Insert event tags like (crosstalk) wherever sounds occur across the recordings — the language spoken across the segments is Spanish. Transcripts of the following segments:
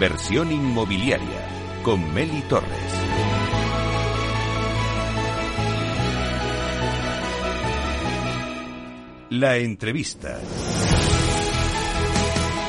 Inversión inmobiliaria con Meli Torres. La entrevista.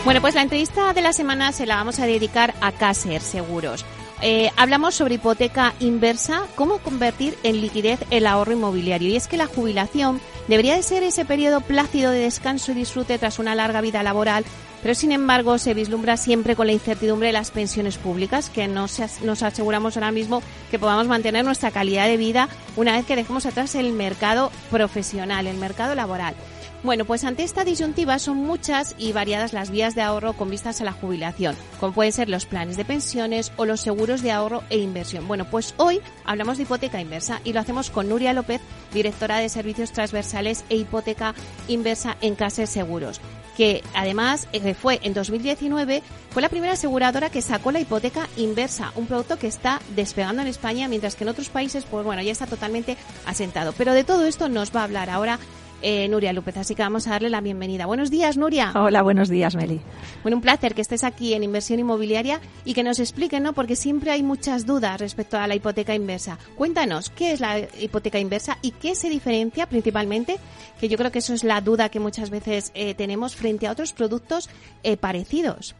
Bueno, pues la entrevista de la semana se la vamos a dedicar a Caser Seguros. Eh, hablamos sobre hipoteca inversa, cómo convertir en liquidez el ahorro inmobiliario. Y es que la jubilación debería de ser ese periodo plácido de descanso y disfrute tras una larga vida laboral, pero sin embargo se vislumbra siempre con la incertidumbre de las pensiones públicas, que nos, nos aseguramos ahora mismo que podamos mantener nuestra calidad de vida una vez que dejemos atrás el mercado profesional, el mercado laboral. Bueno, pues ante esta disyuntiva son muchas y variadas las vías de ahorro con vistas a la jubilación, como pueden ser los planes de pensiones o los seguros de ahorro e inversión. Bueno, pues hoy hablamos de hipoteca inversa y lo hacemos con Nuria López, directora de Servicios Transversales e Hipoteca Inversa en Caser Seguros que además eh, fue en 2019, fue la primera aseguradora que sacó la hipoteca inversa, un producto que está despegando en España, mientras que en otros países, pues bueno, ya está totalmente asentado. Pero de todo esto nos va a hablar ahora eh, Nuria López. Así que vamos a darle la bienvenida. Buenos días, Nuria. Hola, buenos días, Meli. Bueno, un placer que estés aquí en Inversión Inmobiliaria y que nos expliquen, ¿no? Porque siempre hay muchas dudas respecto a la hipoteca inversa. Cuéntanos, ¿qué es la hipoteca inversa y qué se diferencia principalmente? Que yo creo que eso es la duda que muchas veces eh, tenemos frente a otros productos eh, parecidos.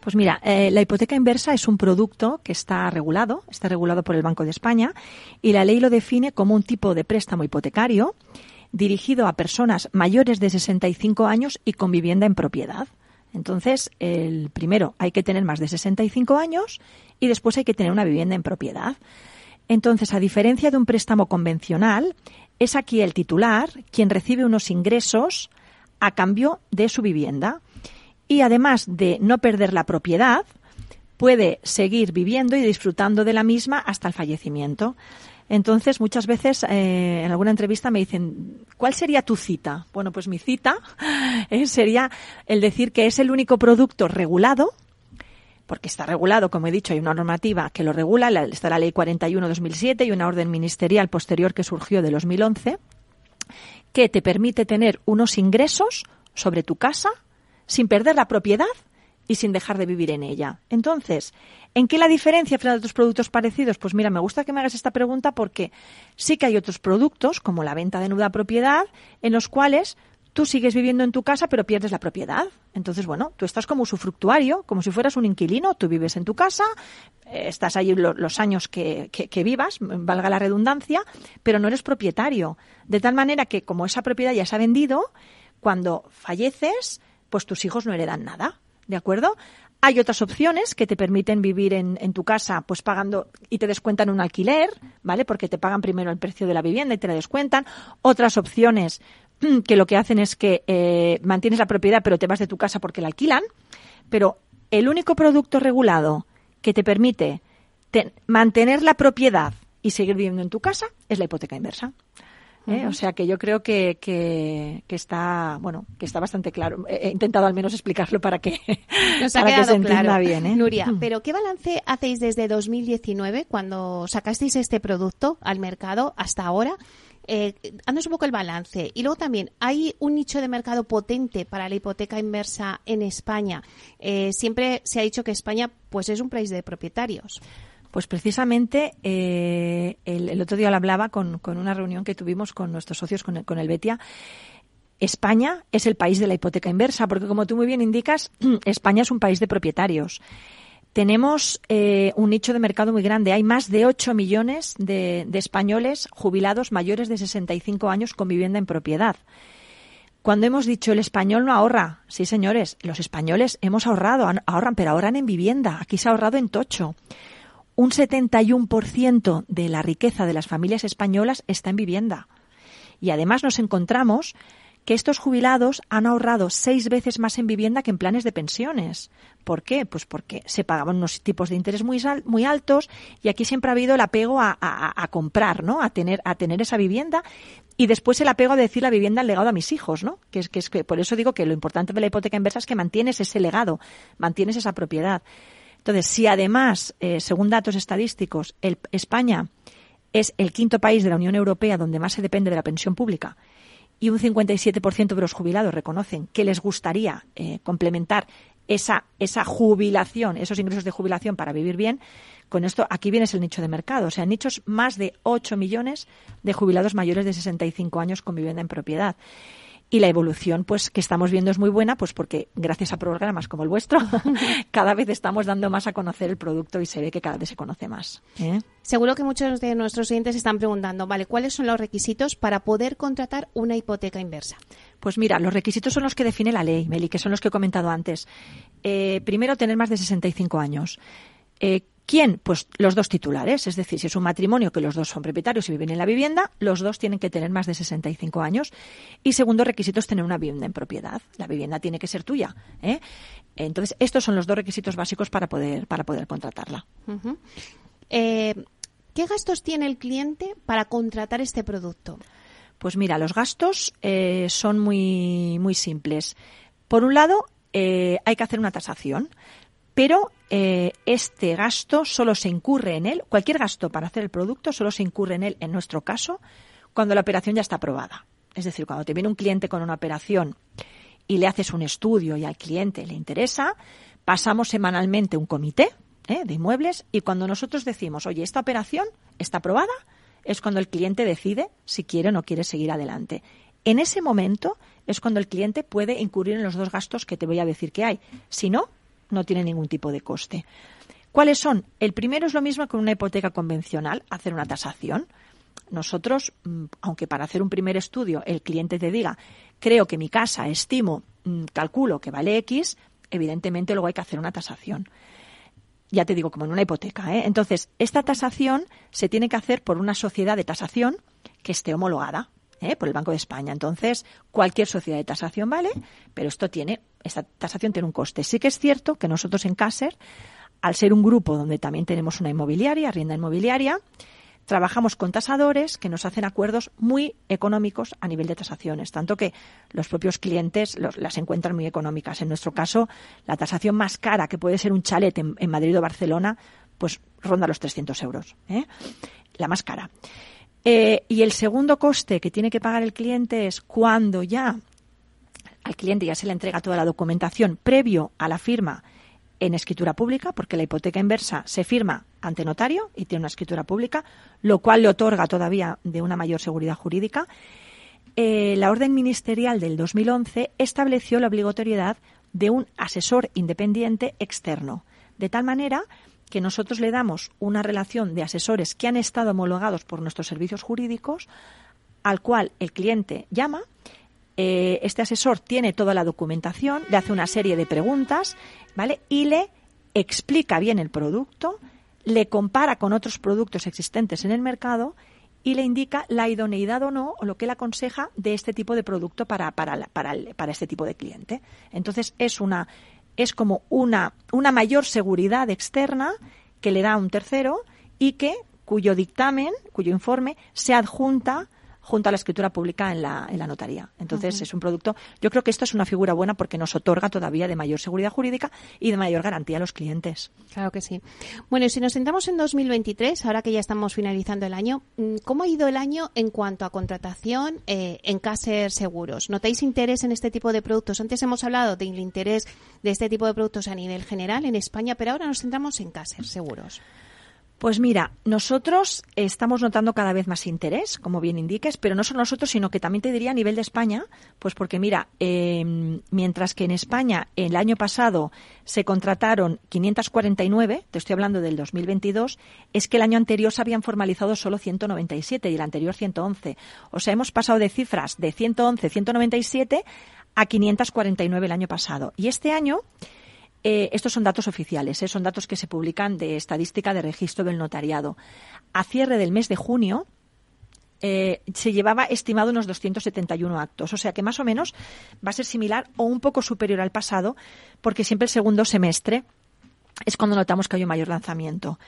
Pues mira, la hipoteca inversa es un producto que está regulado, está regulado por el Banco de España y la ley lo define como un tipo de préstamo hipotecario dirigido a personas mayores de 65 años y con vivienda en propiedad. Entonces, el primero hay que tener más de 65 años y después hay que tener una vivienda en propiedad. Entonces, a diferencia de un préstamo convencional, es aquí el titular quien recibe unos ingresos a cambio de su vivienda. Y además de no perder la propiedad, puede seguir viviendo y disfrutando de la misma hasta el fallecimiento. Entonces, muchas veces eh, en alguna entrevista me dicen, ¿cuál sería tu cita? Bueno, pues mi cita eh, sería el decir que es el único producto regulado, porque está regulado, como he dicho, hay una normativa que lo regula, está la Ley 41-2007 y una orden ministerial posterior que surgió de 2011, que te permite tener unos ingresos sobre tu casa sin perder la propiedad y sin dejar de vivir en ella. Entonces, ¿en qué la diferencia frente a otros productos parecidos? Pues mira, me gusta que me hagas esta pregunta porque sí que hay otros productos, como la venta de nuda propiedad, en los cuales tú sigues viviendo en tu casa pero pierdes la propiedad. Entonces, bueno, tú estás como usufructuario, como si fueras un inquilino, tú vives en tu casa, eh, estás ahí los años que, vivas, valga la redundancia, pero no eres propietario. De tal manera que como esa propiedad ya se ha vendido, cuando falleces, pues tus hijos no heredan nada. ¿De acuerdo? Hay otras opciones que te permiten vivir en, tu casa, pues pagando y te descuentan un alquiler, ¿vale? Porque te pagan primero el precio de la vivienda y te la descuentan. Otras opciones (clears throat) que lo que hacen es que eh, mantienes la propiedad pero te vas de tu casa porque la alquilan. Pero el único producto regulado que te permite mantener la propiedad y seguir viviendo en tu casa es la hipoteca inversa. ¿Eh? O sea que yo creo que, que, está, bueno, que está bastante claro. He intentado al menos explicarlo para que, (laughs) para que se entienda bien. ¿eh? Nuria, pero ¿qué balance hacéis desde 2019 cuando sacasteis este producto al mercado hasta ahora? Eh, un poco el balance. Y luego también, ¿hay un nicho de mercado potente para la hipoteca inversa en España? Eh, siempre se ha dicho que España pues es un país de propietarios. Pues precisamente eh, el, otro día lo hablaba con, una reunión que tuvimos con nuestros socios, con el, con el Betia. España es el país de la hipoteca inversa, porque como tú muy bien indicas, (clears throat) España es un país de propietarios. Tenemos eh, un nicho de mercado muy grande. Hay más de 8 millones de, de, españoles jubilados mayores de 65 años con vivienda en propiedad. Cuando hemos dicho el español no ahorra, sí señores, los españoles hemos ahorrado, ahorran, pero ahorran en vivienda. Aquí se ha ahorrado en tocho un 71% de la riqueza de las familias españolas está en vivienda. Y además nos encontramos que estos jubilados han ahorrado seis veces más en vivienda que en planes de pensiones. ¿Por qué? Pues porque se pagaban unos tipos de interés muy, muy altos y aquí siempre ha habido el apego a, a, comprar, ¿no? A tener, a tener esa vivienda y después el apego a decir la vivienda el legado a mis hijos, ¿no? Que es, que es que por eso digo que lo importante de la hipoteca inversa es que mantienes ese legado, mantienes esa propiedad. Entonces, si además, eh, según datos estadísticos, España es el quinto país de la Unión Europea donde más se depende de la pensión pública y un 57% de los jubilados reconocen que les gustaría eh, complementar esa, esa jubilación, esos ingresos de jubilación para vivir bien, con esto aquí viene el nicho de mercado. O sea, nichos más de 8 millones de jubilados mayores de 65 años con vivienda en propiedad y la evolución pues que estamos viendo es muy buena pues porque gracias a programas como el vuestro (laughs) cada vez estamos dando más a conocer el producto y se ve que cada vez se conoce más ¿eh? seguro que muchos de nuestros oyentes están preguntando vale cuáles son los requisitos para poder contratar una hipoteca inversa pues mira los requisitos son los que define la ley Meli que son los que he comentado antes. Eh, primero tener más de 65 años. Eh, ¿Quién? Pues los dos titulares. Es decir, si es un matrimonio que los dos son propietarios y viven en la vivienda, los dos tienen que tener más de 65 años. Y segundo requisito es tener una vivienda en propiedad. La vivienda tiene que ser tuya. ¿eh? Entonces, estos son los dos requisitos básicos para poder, para poder contratarla. Eh, ¿Qué gastos tiene el cliente para contratar este producto? Pues mira, los gastos eh, son muy, muy simples. Por un lado, hay que hacer una tasación pero eh, este gasto solo se incurre en él, cualquier gasto para hacer el producto solo se incurre en él, en nuestro caso, cuando la operación ya está aprobada. Es decir, cuando te viene un cliente con una operación y le haces un estudio y al cliente le interesa, pasamos semanalmente un comité ¿eh? de inmuebles y cuando nosotros decimos, oye, esta operación está aprobada, es cuando el cliente decide si quiere o no quiere seguir adelante. En ese momento es cuando el cliente puede incurrir en los dos gastos que te voy a decir que hay. Si no, no tiene ningún tipo de coste. ¿Cuáles son? El primero es lo mismo que una hipoteca convencional, hacer una tasación. Nosotros, mm, aunque para hacer un primer estudio el cliente te diga, creo que mi casa, estimo, mm, calculo que vale X, evidentemente luego hay que hacer una tasación. Ya te digo, como en una hipoteca. ¿eh? Entonces, esta tasación se tiene que hacer por una sociedad de tasación que esté homologada. ¿Eh? por el Banco de España. Entonces, cualquier sociedad de tasación vale, pero esto tiene, esta tasación tiene un coste. Sí que es cierto que nosotros en Caser, al ser un grupo donde también tenemos una inmobiliaria, rienda inmobiliaria, trabajamos con tasadores que nos hacen acuerdos muy económicos a nivel de tasaciones, tanto que los propios clientes las encuentran muy económicas. En nuestro caso, la tasación más cara, que puede ser un chalet en, Madrid o Barcelona, pues ronda los 300 euros. ¿eh? La más cara. Eh, y el segundo coste que tiene que pagar el cliente es cuando ya al cliente ya se le entrega toda la documentación previo a la firma en escritura pública, porque la hipoteca inversa se firma ante notario y tiene una escritura pública, lo cual le otorga todavía de una mayor seguridad jurídica. Eh, la orden ministerial del 2011 estableció la obligatoriedad de un asesor independiente externo, de tal manera que nosotros le damos una relación de asesores que han estado homologados por nuestros servicios jurídicos, al cual el cliente llama. Eh, este asesor tiene toda la documentación, le hace una serie de preguntas, ¿vale? Y le explica bien el producto, le compara con otros productos existentes en el mercado y le indica la idoneidad o no, o lo que le aconseja de este tipo de producto para, para, para, para este tipo de cliente. Entonces, es una es como una, una mayor seguridad externa que le da un tercero y que cuyo dictamen, cuyo informe se adjunta junto a la escritura pública en la, en la notaría. Entonces, es un producto. Yo creo que esto es una figura buena porque nos otorga todavía de mayor seguridad jurídica y de mayor garantía a los clientes. Claro que sí. Bueno, y si nos sentamos en 2023, ahora que ya estamos finalizando el año, mm, ¿cómo ha ido el año en cuanto a contratación eh, en Caser Seguros? ¿Notáis interés en este tipo de productos? Antes hemos hablado del interés de este tipo de productos a nivel general en España, pero ahora nos centramos en Caser Seguros. Pues mira, nosotros estamos notando cada vez más interés, como bien indiques, pero no solo nosotros, sino que también te diría a nivel de España, pues porque mira, em, mientras que en España el año pasado se contrataron 549, te estoy hablando del 2022, es que el año anterior se habían formalizado solo 197 y el anterior 111. O sea, hemos pasado de cifras de 111, 197 a 549 el año pasado. Y este año eh, estos son datos oficiales, eh, son datos que se publican de estadística de registro del notariado. A cierre del mes de junio, eh, se llevaba estimado unos 271 actos. O sea que más o menos va a ser similar o un poco superior al pasado, porque siempre el segundo semestre es cuando notamos que hay un mayor lanzamiento.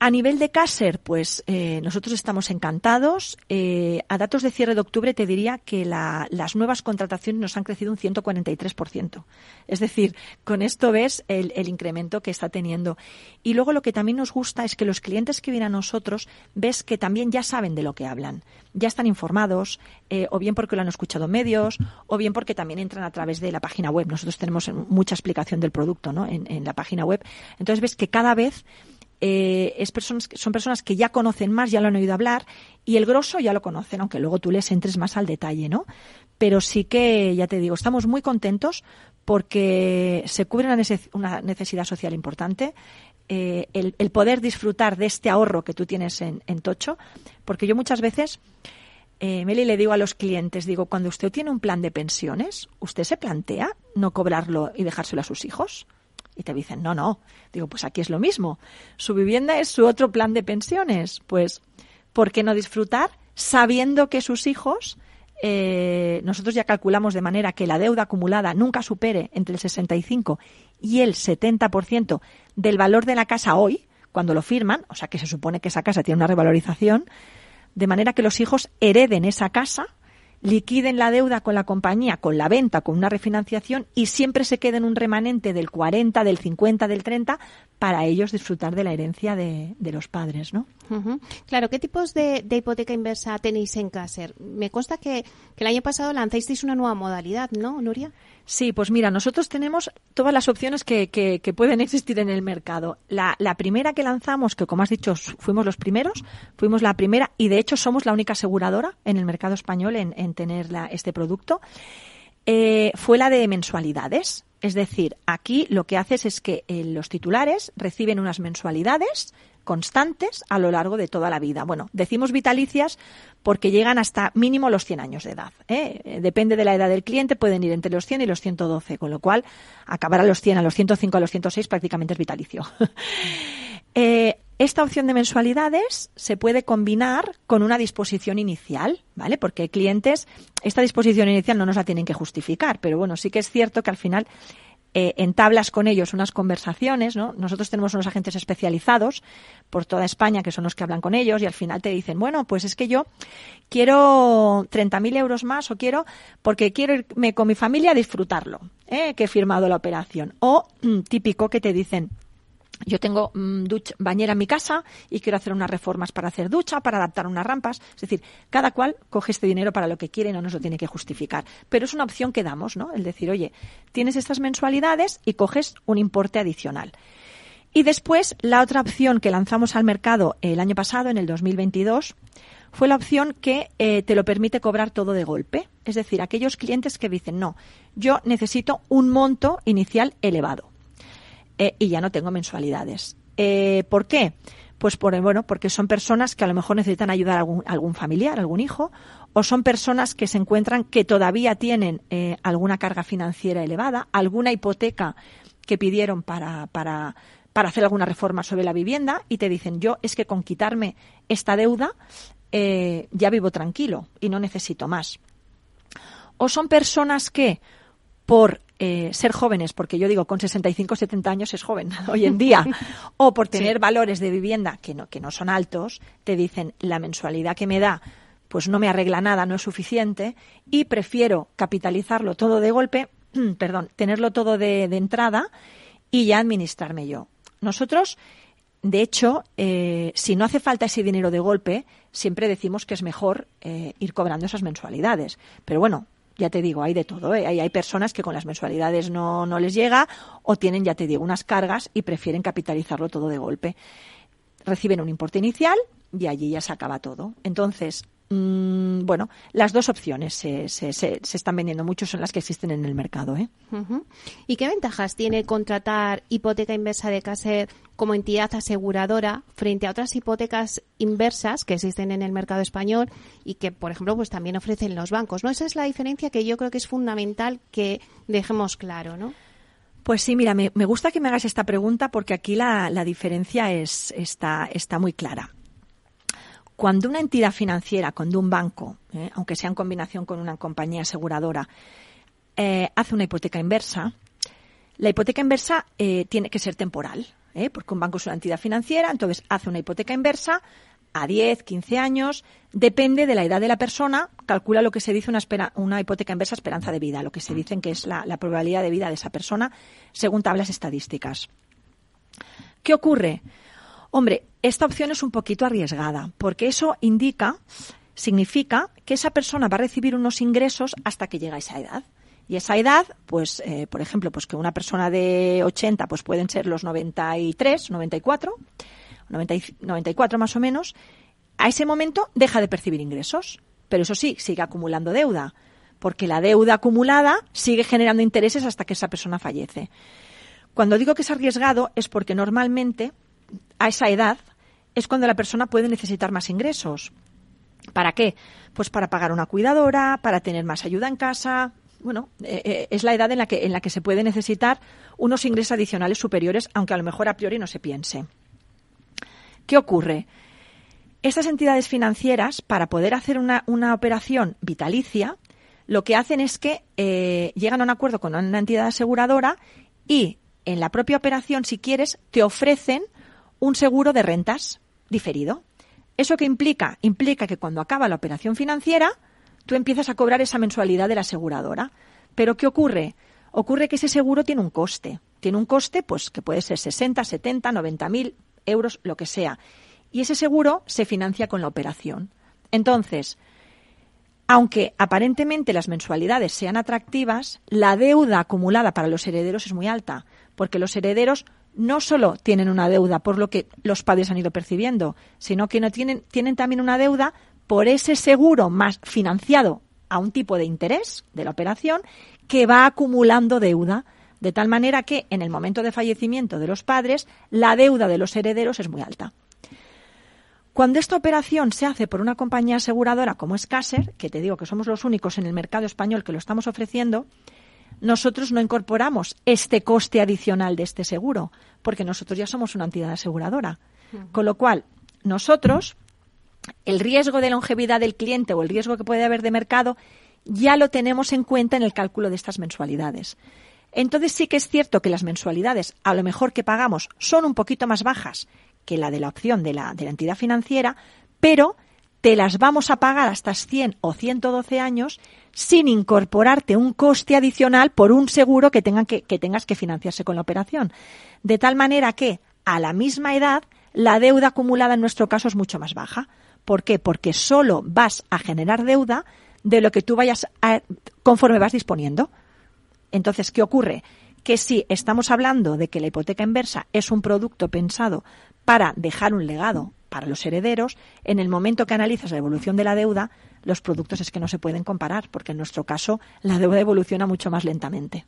A nivel de Caser, pues eh, nosotros estamos encantados. Eh, a datos de cierre de octubre te diría que las nuevas contrataciones nos han crecido un 143%. Es decir, con esto ves el, incremento que está teniendo. Y luego lo que también nos gusta es que los clientes que vienen a nosotros ves que también ya saben de lo que hablan. Ya están informados, eh, o bien porque lo han escuchado en medios, o bien porque también entran a través de la página web. Nosotros tenemos mucha explicación del producto ¿no? en, en la página web. Entonces ves que cada vez eh, es personas, son personas que ya conocen más, ya lo han oído hablar, y el grosso ya lo conocen, aunque luego tú les entres más al detalle, ¿no? Pero sí que, ya te digo, estamos muy contentos porque se cubre una, necesidad social importante, eh, el, poder disfrutar de este ahorro que tú tienes en, Tocho, porque yo muchas veces, eh, Meli, le digo a los clientes, digo, cuando usted tiene un plan de pensiones, ¿usted se plantea no cobrarlo y dejárselo a sus hijos? Y te dicen, no, no. Digo, pues aquí es lo mismo. Su vivienda es su otro plan de pensiones. Pues, ¿por qué no disfrutar sabiendo que sus hijos, eh, nosotros ya calculamos de manera que la deuda acumulada nunca supere entre el 65 y el 70% del valor de la casa hoy, cuando lo firman, o sea que se supone que esa casa tiene una revalorización, de manera que los hijos hereden esa casa liquiden la deuda con la compañía, con la venta, con una refinanciación y siempre se queden un remanente del 40, del 50, del 30 para ellos disfrutar de la herencia de, los padres, ¿no? Claro, ¿qué tipos de, hipoteca inversa tenéis en Caser? Me consta que, el año pasado lanzasteis una nueva modalidad, ¿no, Nuria? Sí, pues mira, nosotros tenemos todas las opciones que, que, pueden existir en el mercado. La, la, primera que lanzamos, que como has dicho, fuimos los primeros, fuimos la primera y de hecho somos la única aseguradora en el mercado español en, en tener este producto, eh, fue la de mensualidades. Es decir, aquí lo que haces es que eh, los titulares reciben unas mensualidades constantes a lo largo de toda la vida. Bueno, decimos vitalicias porque llegan hasta mínimo los 100 años de edad. ¿eh? Eh, depende de la edad del cliente, pueden ir entre los 100 y los 112, con lo cual acabar a los 100, a los 105, a los 106 prácticamente es vitalicio. (laughs) Eh, esta opción de mensualidades se puede combinar con una disposición inicial, ¿vale? Porque clientes, esta disposición inicial no nos la tienen que justificar, pero bueno, sí que es cierto que al final eh, entablas con ellos unas conversaciones, ¿no? Nosotros tenemos unos agentes especializados por toda España que son los que hablan con ellos y al final te dicen, bueno, pues es que yo quiero 30.000 euros más o quiero porque quiero irme con mi familia a disfrutarlo, ¿eh? que he firmado la operación. O mm, típico que te dicen, yo tengo mm, bañera en mi casa y quiero hacer unas reformas para hacer ducha, para adaptar unas rampas. Es decir, cada cual coge este dinero para lo que quiere y no nos lo tiene que justificar. Pero es una opción que damos, ¿no? El decir, oye, tienes estas mensualidades y coges un importe adicional. Y después, la otra opción que lanzamos al mercado el año pasado, en el 2022, fue la opción que eh, te lo permite cobrar todo de golpe. Es decir, aquellos clientes que dicen, no, yo necesito un monto inicial elevado eh, y ya no tengo mensualidades. Eh, ¿Por qué? Pues por, bueno, porque son personas que a lo mejor necesitan ayudar a algún, algún familiar, algún hijo, o son personas que se encuentran que todavía tienen eh, alguna carga financiera elevada, alguna hipoteca que pidieron para, para, para hacer alguna reforma sobre la vivienda y te dicen, yo es que con quitarme esta deuda ya vivo tranquilo y no necesito más. O son personas que por eh, ser jóvenes, porque yo digo con 65 70 años es joven (laughs) hoy en día, (laughs) o por tener valores de vivienda que no, que no son altos, te dicen la mensualidad que me da pues no me arregla nada, no es suficiente, y prefiero capitalizarlo todo de golpe, (clears throat) perdón, tenerlo todo de, entrada y ya administrarme yo. Nosotros, de hecho, eh, si no hace falta ese dinero de golpe, siempre decimos que es mejor eh, ir cobrando esas mensualidades. Pero bueno, ya te digo, hay de todo. ¿eh? Hay, hay, personas que con las mensualidades no, no les llega o tienen, ya te digo, unas cargas y prefieren capitalizarlo todo de golpe. Reciben un importe inicial y allí ya se acaba todo. Entonces, Mm, bueno, las dos opciones se, se, se, están vendiendo mucho, son las que existen en el mercado. ¿eh? ¿Y qué ventajas tiene contratar hipoteca inversa de Caser como entidad aseguradora frente a otras hipotecas inversas que existen en el mercado español y que, por ejemplo, pues también ofrecen los bancos? ¿no? Esa es la diferencia que yo creo que es fundamental que dejemos claro, ¿no? Pues sí, mira, me, me gusta que me hagas esta pregunta porque aquí la, la diferencia es, está, está muy clara. Cuando una entidad financiera, cuando un banco, eh, aunque sea en combinación con una compañía aseguradora, eh, hace una hipoteca inversa, la hipoteca inversa eh, tiene que ser temporal. porque un banco es una entidad financiera, entonces hace una hipoteca inversa a 10, 15 años, depende de la edad de la persona, calcula lo que se dice una, una hipoteca inversa esperanza de vida, lo que se dice que es la probabilidad de vida de esa persona según tablas estadísticas. ¿Qué ocurre? Hombre, esta opción es un poquito arriesgada, porque eso indica, significa que esa persona va a recibir unos ingresos hasta que llega a esa edad. Y esa edad, pues, eh, por ejemplo, pues que una persona de 80, pues pueden ser los 93, 94, 94 más o menos, a ese momento deja de percibir ingresos. Pero eso sí, sigue acumulando deuda, porque la deuda acumulada sigue generando intereses hasta que esa persona fallece. Cuando digo que es arriesgado es porque normalmente a esa edad es cuando la persona puede necesitar más ingresos. ¿Para qué? Pues para pagar una cuidadora, para tener más ayuda en casa, bueno, eh, eh, es la edad en la, que, en la que se puede necesitar unos ingresos adicionales superiores, aunque a lo mejor a priori no se piense. ¿Qué ocurre? Estas entidades financieras, para poder hacer una, operación vitalicia, lo que hacen es que eh, llegan a un acuerdo con una entidad aseguradora y en la propia operación, si quieres, te ofrecen un seguro de rentas diferido. ¿Eso qué implica? Implica que cuando acaba la operación financiera, tú empiezas a cobrar esa mensualidad de la aseguradora. Pero ¿qué ocurre? Ocurre que ese seguro tiene un coste. Tiene un coste, pues, que puede ser 60, 70, 90 mil euros, lo que sea. Y ese seguro se financia con la operación. Entonces, aunque aparentemente las mensualidades sean atractivas, la deuda acumulada para los herederos es muy alta, porque los herederos no solo tienen una deuda por lo que los padres han ido percibiendo, sino que no tienen, tienen también una deuda por ese seguro más financiado a un tipo de interés de la operación que va acumulando deuda, de tal manera que en el momento de fallecimiento de los padres la deuda de los herederos es muy alta. Cuando esta operación se hace por una compañía aseguradora como es que te digo que somos los únicos en el mercado español que lo estamos ofreciendo, nosotros no incorporamos este coste adicional de este seguro, porque nosotros ya somos una entidad aseguradora. Con lo cual, nosotros el riesgo de longevidad del cliente o el riesgo que puede haber de mercado ya lo tenemos en cuenta en el cálculo de estas mensualidades. Entonces sí que es cierto que las mensualidades, a lo mejor que pagamos, son un poquito más bajas que la de la opción de la, de la entidad financiera, pero te las vamos a pagar hasta 100 o 112 años sin incorporarte un coste adicional por un seguro que, tengan que, tengas que financiarse con la operación. De tal manera que, a la misma edad, la deuda acumulada en nuestro caso es mucho más baja. ¿Por qué? Porque solo vas a generar deuda de lo que tú vayas a, conforme vas disponiendo. Entonces, ¿qué ocurre? Que si estamos hablando de que la hipoteca inversa es un producto pensado para dejar un legado para los herederos, en el momento que analizas la evolución de la deuda, los productos es que no se pueden comparar, porque en nuestro caso la deuda evoluciona mucho más lentamente.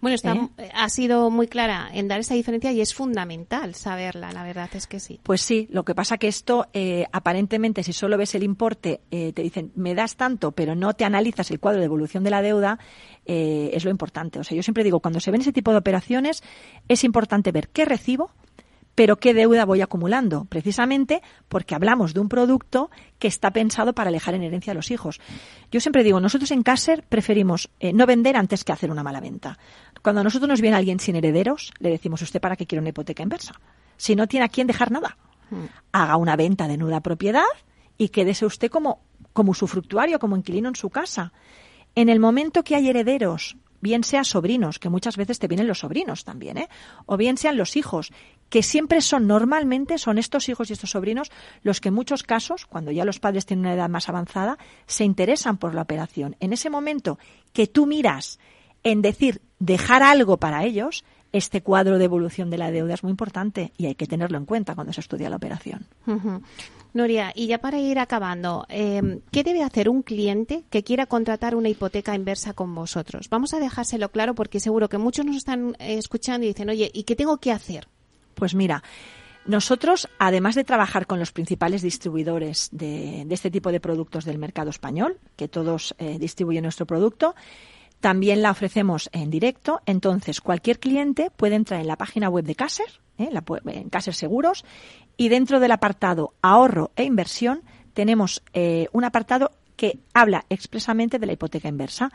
Bueno, está, ¿Eh? Eh, ha sido muy clara en dar esa diferencia y es fundamental saberla, la verdad es que sí. Pues sí, lo que pasa que esto, eh, aparentemente, si solo ves el importe, te dicen, me das tanto, pero no te analizas el cuadro de evolución de la deuda, es lo importante. O sea, yo siempre digo, cuando se ven ese tipo de operaciones, es importante ver qué recibo, pero ¿qué deuda voy acumulando? Precisamente porque hablamos de un producto que está pensado para alejar en herencia a los hijos. Yo siempre digo, nosotros en Caser preferimos eh, no vender antes que hacer una mala venta. Cuando a nosotros nos viene alguien sin herederos, le decimos, ¿usted para qué quiere una hipoteca inversa? Si no tiene a quién dejar nada. Hmm. Haga una venta de nuda propiedad y quédese usted como, como usufructuario, como inquilino en su casa. En el momento que hay herederos bien sea sobrinos, que muchas veces te vienen los sobrinos también, ¿eh? o bien sean los hijos, que siempre son, normalmente son estos hijos y estos sobrinos los que en muchos casos, cuando ya los padres tienen una edad más avanzada, se interesan por la operación. En ese momento que tú miras en decir dejar algo para ellos, este cuadro de evolución de la deuda es muy importante y hay que tenerlo en cuenta cuando se estudia la operación. Nuria, y ya para ir acabando, em, ¿qué debe hacer un cliente que quiera contratar una hipoteca inversa con vosotros? Vamos a dejárselo claro porque seguro que muchos nos están eh, escuchando y dicen, oye, ¿y qué tengo que hacer? Pues mira, nosotros, además de trabajar con los principales distribuidores de, este tipo de productos del mercado español, que todos eh, distribuyen nuestro producto, también la ofrecemos en directo. Entonces, cualquier cliente puede entrar en la página web de Caser, ¿eh? en Caser Seguros, y dentro del apartado ahorro e inversión tenemos eh, un apartado que habla expresamente de la hipoteca inversa.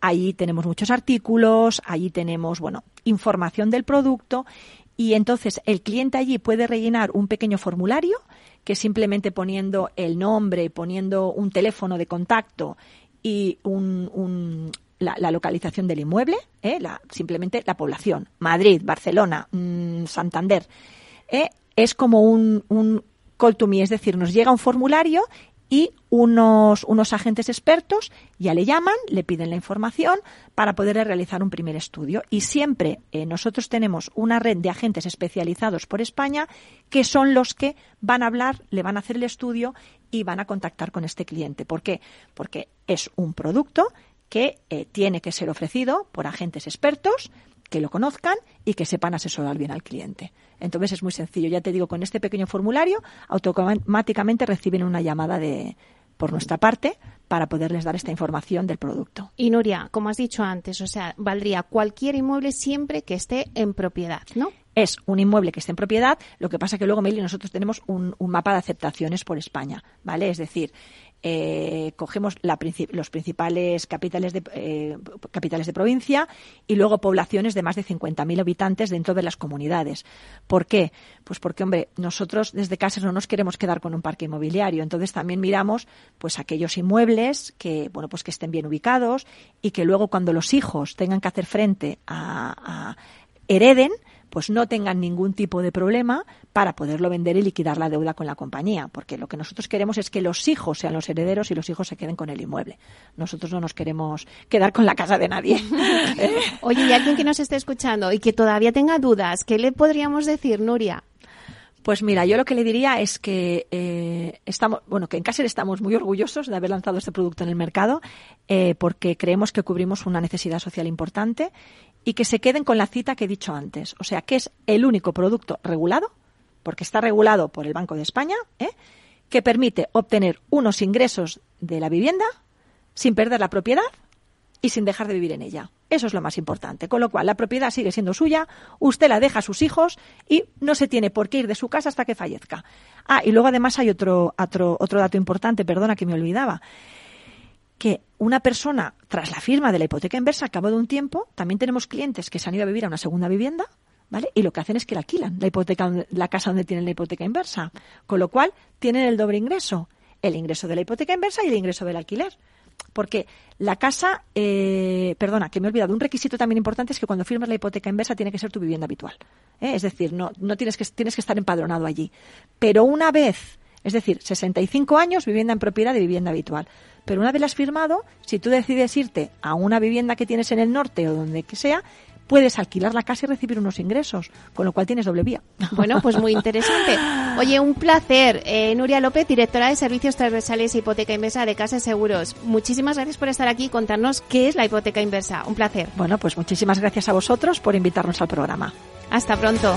Allí tenemos muchos artículos, allí tenemos, bueno, información del producto y entonces el cliente allí puede rellenar un pequeño formulario que simplemente poniendo el nombre, poniendo un teléfono de contacto y un, la, localización del inmueble, ¿eh? la, simplemente la población, Madrid, Barcelona, mm, Santander, ¿eh? es como un, un call to me, es decir, nos llega un formulario y unos, unos agentes expertos ya le llaman, le piden la información para poder realizar un primer estudio. Y siempre eh, nosotros tenemos una red de agentes especializados por España que son los que van a hablar, le van a hacer el estudio y van a contactar con este cliente. ¿Por qué? Porque es un producto que eh, tiene que ser ofrecido por agentes expertos que lo conozcan y que sepan asesorar bien al cliente. Entonces es muy sencillo. Ya te digo, con este pequeño formulario automáticamente reciben una llamada de por nuestra parte para poderles dar esta información del producto. Y Nuria, como has dicho antes, o sea, valdría cualquier inmueble siempre que esté en propiedad, ¿no? Es un inmueble que esté en propiedad, lo que pasa que luego, Meli, nosotros tenemos un, un mapa de aceptaciones por España, ¿vale? Es decir, eh, cogemos los principales capitales de, eh, capitales de provincia y luego poblaciones de más de 50.000 habitantes dentro de las comunidades. ¿Por qué? Pues porque, hombre, nosotros desde casa no nos queremos quedar con un parque inmobiliario, entonces también miramos pues aquellos inmuebles que, bueno, pues que estén bien ubicados y que luego cuando los hijos tengan que hacer frente a, a hereden, pues no tengan ningún tipo de problema para poderlo vender y liquidar la deuda con la compañía, porque lo que nosotros queremos es que los hijos sean los herederos y los hijos se queden con el inmueble. Nosotros no nos queremos quedar con la casa de nadie. (laughs) Oye, y alguien que nos esté escuchando y que todavía tenga dudas, ¿qué le podríamos decir, Nuria? Pues mira, yo lo que le diría es que eh, estamos, bueno, que en Caser estamos muy orgullosos de haber lanzado este producto en el mercado, eh, porque creemos que cubrimos una necesidad social importante y que se queden con la cita que he dicho antes. O sea, que es el único producto regulado, porque está regulado por el Banco de España, ¿eh? que permite obtener unos ingresos de la vivienda sin perder la propiedad y sin dejar de vivir en ella. Eso es lo más importante. Con lo cual, la propiedad sigue siendo suya, usted la deja a sus hijos y no se tiene por qué ir de su casa hasta que fallezca. Ah, y luego además hay otro, otro, otro dato importante, perdona que me olvidaba que una persona, tras la firma de la hipoteca inversa, a cabo de un tiempo, también tenemos clientes que se han ido a vivir a una segunda vivienda, ¿vale? Y lo que hacen es que la alquilan, la hipoteca, la casa donde tienen la hipoteca inversa. Con lo cual, tienen el doble ingreso. El ingreso de la hipoteca inversa y el ingreso del alquiler. Porque la casa, eh, perdona, que me he olvidado, un requisito también importante es que cuando firmas la hipoteca inversa tiene que ser tu vivienda habitual. ¿eh? Es decir, no, no tienes, que, tienes que estar empadronado allí. Pero una vez, es decir, 65 años, vivienda en propiedad y vivienda habitual. Pero una vez las firmado, si tú decides irte a una vivienda que tienes en el norte o donde que sea, puedes alquilar la casa y recibir unos ingresos, con lo cual tienes doble vía. (laughs) Bueno, pues muy interesante. Oye, un placer. Eh, Nuria López, directora de Servicios Transversales e Hipoteca Inversa de Casa Seguros. Muchísimas gracias por estar aquí y contarnos qué es la hipoteca inversa. Un placer. Bueno, pues muchísimas gracias a vosotros por invitarnos al programa. Hasta pronto.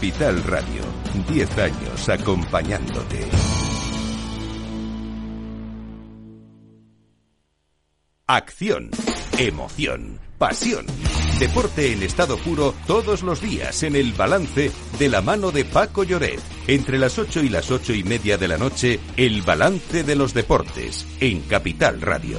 Capital Radio, 10 años acompañándote. Acción, emoción, pasión. Deporte en estado puro todos los días en el balance de la mano de Paco Lloret. Entre las 8 y las ocho y media de la noche, el balance de los deportes en Capital Radio.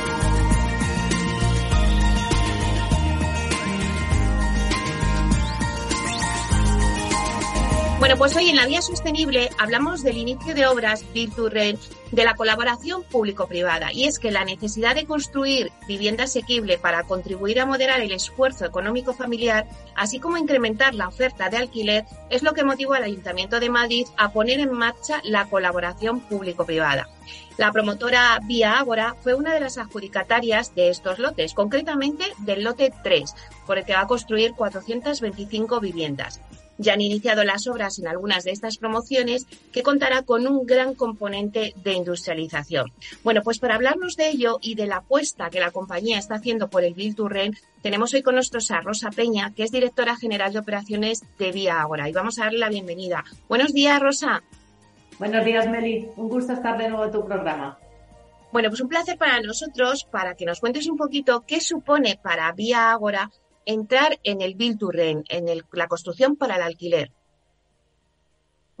Bueno, pues hoy en la Vía Sostenible hablamos del inicio de obras Build de la colaboración público-privada. Y es que la necesidad de construir vivienda asequible para contribuir a moderar el esfuerzo económico familiar, así como incrementar la oferta de alquiler, es lo que motivó al Ayuntamiento de Madrid a poner en marcha la colaboración público-privada. La promotora Vía Ágora fue una de las adjudicatarias de estos lotes, concretamente del lote 3, por el que va a construir 425 viviendas. Ya han iniciado las obras en algunas de estas promociones que contará con un gran componente de industrialización. Bueno, pues para hablarnos de ello y de la apuesta que la compañía está haciendo por el Build to Rent, tenemos hoy con nosotros a Rosa Peña, que es directora general de operaciones de Vía Agora. Y vamos a darle la bienvenida. Buenos días, Rosa. Buenos días, Meli. Un gusto estar de nuevo en tu programa. Bueno, pues un placer para nosotros, para que nos cuentes un poquito qué supone para Vía Agora entrar en el Build to Rent, en la construcción para el alquiler?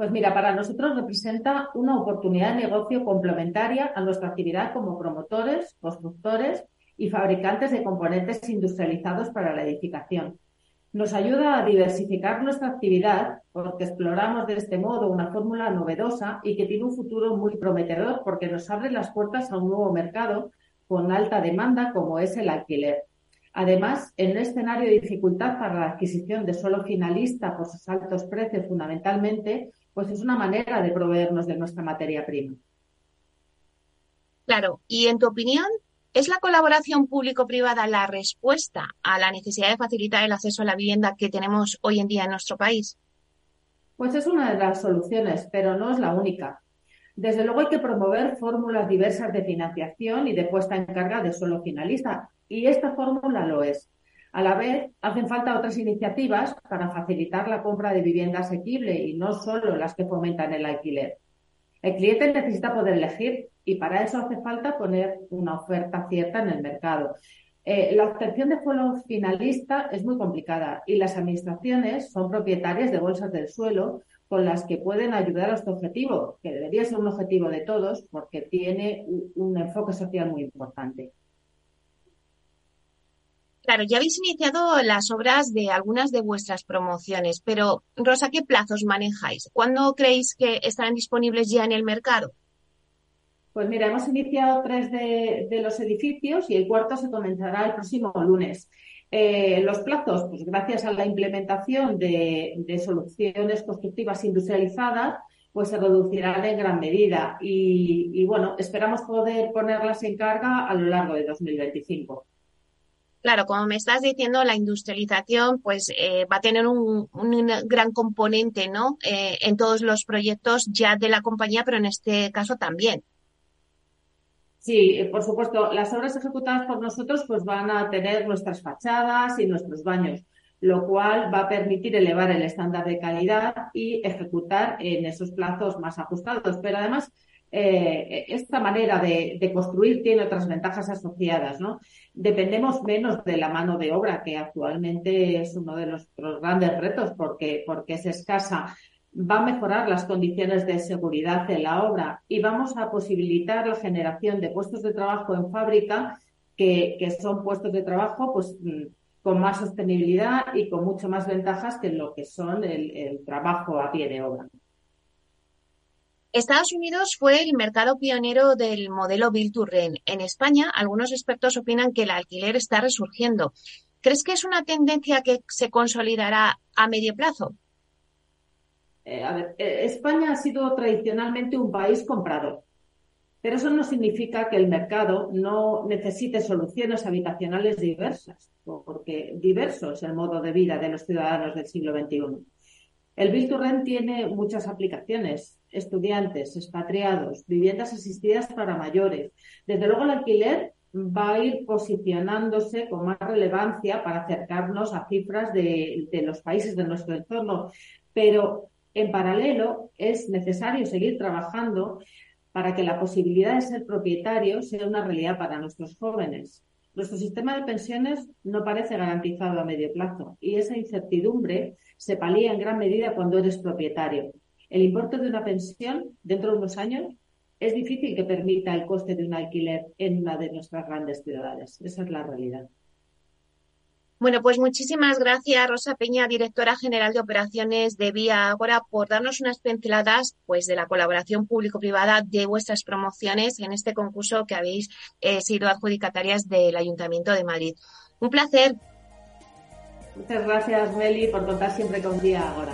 Pues mira, para nosotros representa una oportunidad de negocio complementaria a nuestra actividad como promotores, constructores y fabricantes de componentes industrializados para la edificación. Nos ayuda a diversificar nuestra actividad porque exploramos de este modo una fórmula novedosa y que tiene un futuro muy prometedor porque nos abre las puertas a un nuevo mercado con alta demanda como es el alquiler. Además, en un escenario de dificultad para la adquisición de suelo finalista por sus altos precios fundamentalmente, pues es una manera de proveernos de nuestra materia prima. Claro, y en tu opinión, ¿es la colaboración público-privada la respuesta a la necesidad de facilitar el acceso a la vivienda que tenemos hoy en día en nuestro país? Pues es una de las soluciones, pero no es la única. Desde luego hay que promover fórmulas diversas de financiación y de puesta en carga de suelo finalista, y esta fórmula lo es. A la vez, hacen falta otras iniciativas para facilitar la compra de vivienda asequible y no solo las que fomentan el alquiler. El cliente necesita poder elegir y para eso hace falta poner una oferta cierta en el mercado. Eh, la obtención de suelo finalista es muy complicada y las administraciones son propietarias de bolsas del suelo con las que pueden ayudar a este objetivo, que debería ser un objetivo de todos porque tiene un enfoque social muy importante. Claro, ya habéis iniciado las obras de algunas de vuestras promociones, pero Rosa, ¿qué plazos manejáis? ¿Cuándo creéis que estarán disponibles ya en el mercado? Pues mira, hemos iniciado tres de, los edificios y el cuarto se comenzará el próximo lunes. Eh, los plazos, pues gracias a la implementación de, soluciones constructivas industrializadas, pues se reducirán en gran medida y, y bueno, esperamos poder ponerlas en carga a lo largo de 2025. Claro, como me estás diciendo, la industrialización pues eh, va a tener un, gran componente, ¿no? Eh, en todos los proyectos ya de la compañía, pero en este caso también. Sí, por supuesto. Las obras ejecutadas por nosotros pues van a tener nuestras fachadas y nuestros baños, lo cual va a permitir elevar el estándar de calidad y ejecutar en esos plazos más ajustados. Pero además eh, esta manera de, construir tiene otras ventajas asociadas, ¿no? Dependemos menos de la mano de obra, que actualmente es uno de nuestros grandes retos porque, porque es escasa. Va a mejorar las condiciones de seguridad en la obra y vamos a posibilitar la generación de puestos de trabajo en fábrica que, son puestos de trabajo pues mm, con más sostenibilidad y con mucho más ventajas que lo que son el trabajo a pie de obra. Estados Unidos fue el mercado pionero del modelo Build to Rent. En España, algunos expertos opinan que el alquiler está resurgiendo. ¿Crees que es una tendencia que se consolidará a medio plazo? Eh, a ver, eh, España ha sido tradicionalmente un país comprador, pero eso no significa que el mercado no necesite soluciones habitacionales diversas, porque diverso es el modo de vida de los ciudadanos del siglo XXI. El Build to Rent tiene muchas aplicaciones, estudiantes, expatriados, viviendas asistidas para mayores. Desde luego el alquiler va a ir posicionándose con más relevancia para acercarnos a cifras de, los países de nuestro entorno. Pero en paralelo es necesario seguir trabajando para que la posibilidad de ser propietario sea una realidad para nuestros jóvenes. Nuestro sistema de pensiones no parece garantizado a medio plazo y esa incertidumbre se palía en gran medida cuando eres propietario. El importe de una pensión dentro de unos años es difícil que permita el coste de un alquiler en una de nuestras grandes ciudades. Esa es la realidad. Bueno, pues muchísimas gracias, Rosa Peña, directora general de operaciones de Vía Agora, por darnos unas pinceladas pues, de la colaboración público-privada de vuestras promociones en este concurso que habéis eh, sido adjudicatarias del Ayuntamiento de Madrid. Un placer. Muchas gracias, Meli, por contar siempre con Vía Agora.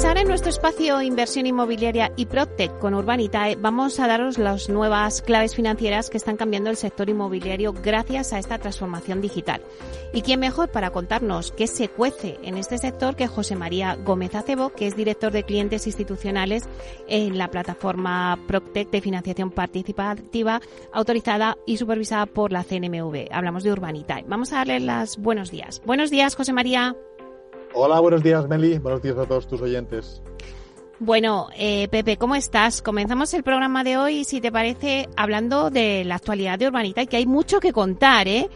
Pues ahora en nuestro espacio Inversión Inmobiliaria y PropTech con Urbanitae vamos a daros las nuevas claves financieras que están cambiando el sector inmobiliario gracias a esta transformación digital. ¿Y quién mejor para contarnos qué se cuece en este sector que José María Gómez Acebo, que es director de clientes institucionales en la plataforma PropTech de financiación participativa autorizada y supervisada por la CNMV? Hablamos de Urbanitae. Vamos a darle los buenos días. Buenos días, José María. Hola, buenos días, Meli. Buenos días a todos tus oyentes. Bueno, eh, Pepe, ¿cómo estás? Comenzamos el programa de hoy, si te parece, hablando de la actualidad de Urbanita y que hay mucho que contar, ¿eh?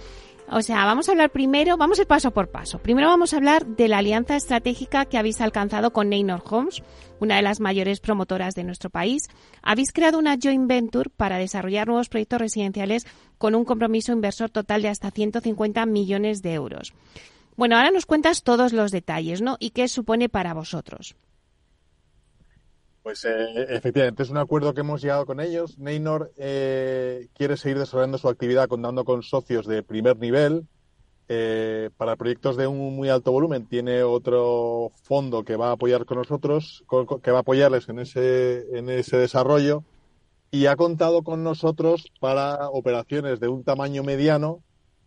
O sea, vamos a hablar primero, vamos a paso por paso. Primero vamos a hablar de la alianza estratégica que habéis alcanzado con Neynor Homes, una de las mayores promotoras de nuestro país. Habéis creado una joint venture para desarrollar nuevos proyectos residenciales con un compromiso inversor total de hasta 150 millones de euros. Bueno, ahora nos cuentas todos los detalles, ¿no? ¿Y qué supone para vosotros? Pues eh, efectivamente, es un acuerdo que hemos llegado con ellos. Neynor eh, quiere seguir desarrollando su actividad contando con socios de primer nivel. Eh, para proyectos de un muy alto volumen tiene otro fondo que va a apoyar con nosotros, que va a apoyarles en ese, en ese desarrollo y ha contado con nosotros para operaciones de un tamaño mediano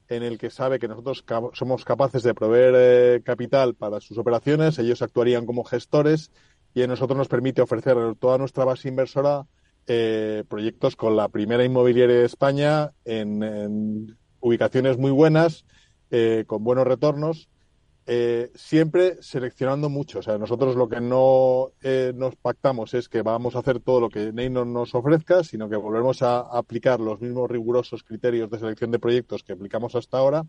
en el que sabe que nosotros somos capaces de proveer eh, capital para sus operaciones, ellos actuarían como gestores y a nosotros nos permite ofrecer a toda nuestra base inversora eh, proyectos con la primera inmobiliaria de España en, ubicaciones muy buenas, eh, con buenos retornos eh, siempre seleccionando mucho. O sea, nosotros lo que no eh, nos pactamos es que vamos a hacer todo lo que Neynor nos ofrezca, sino que volvemos a aplicar los mismos rigurosos criterios de selección de proyectos que aplicamos hasta ahora,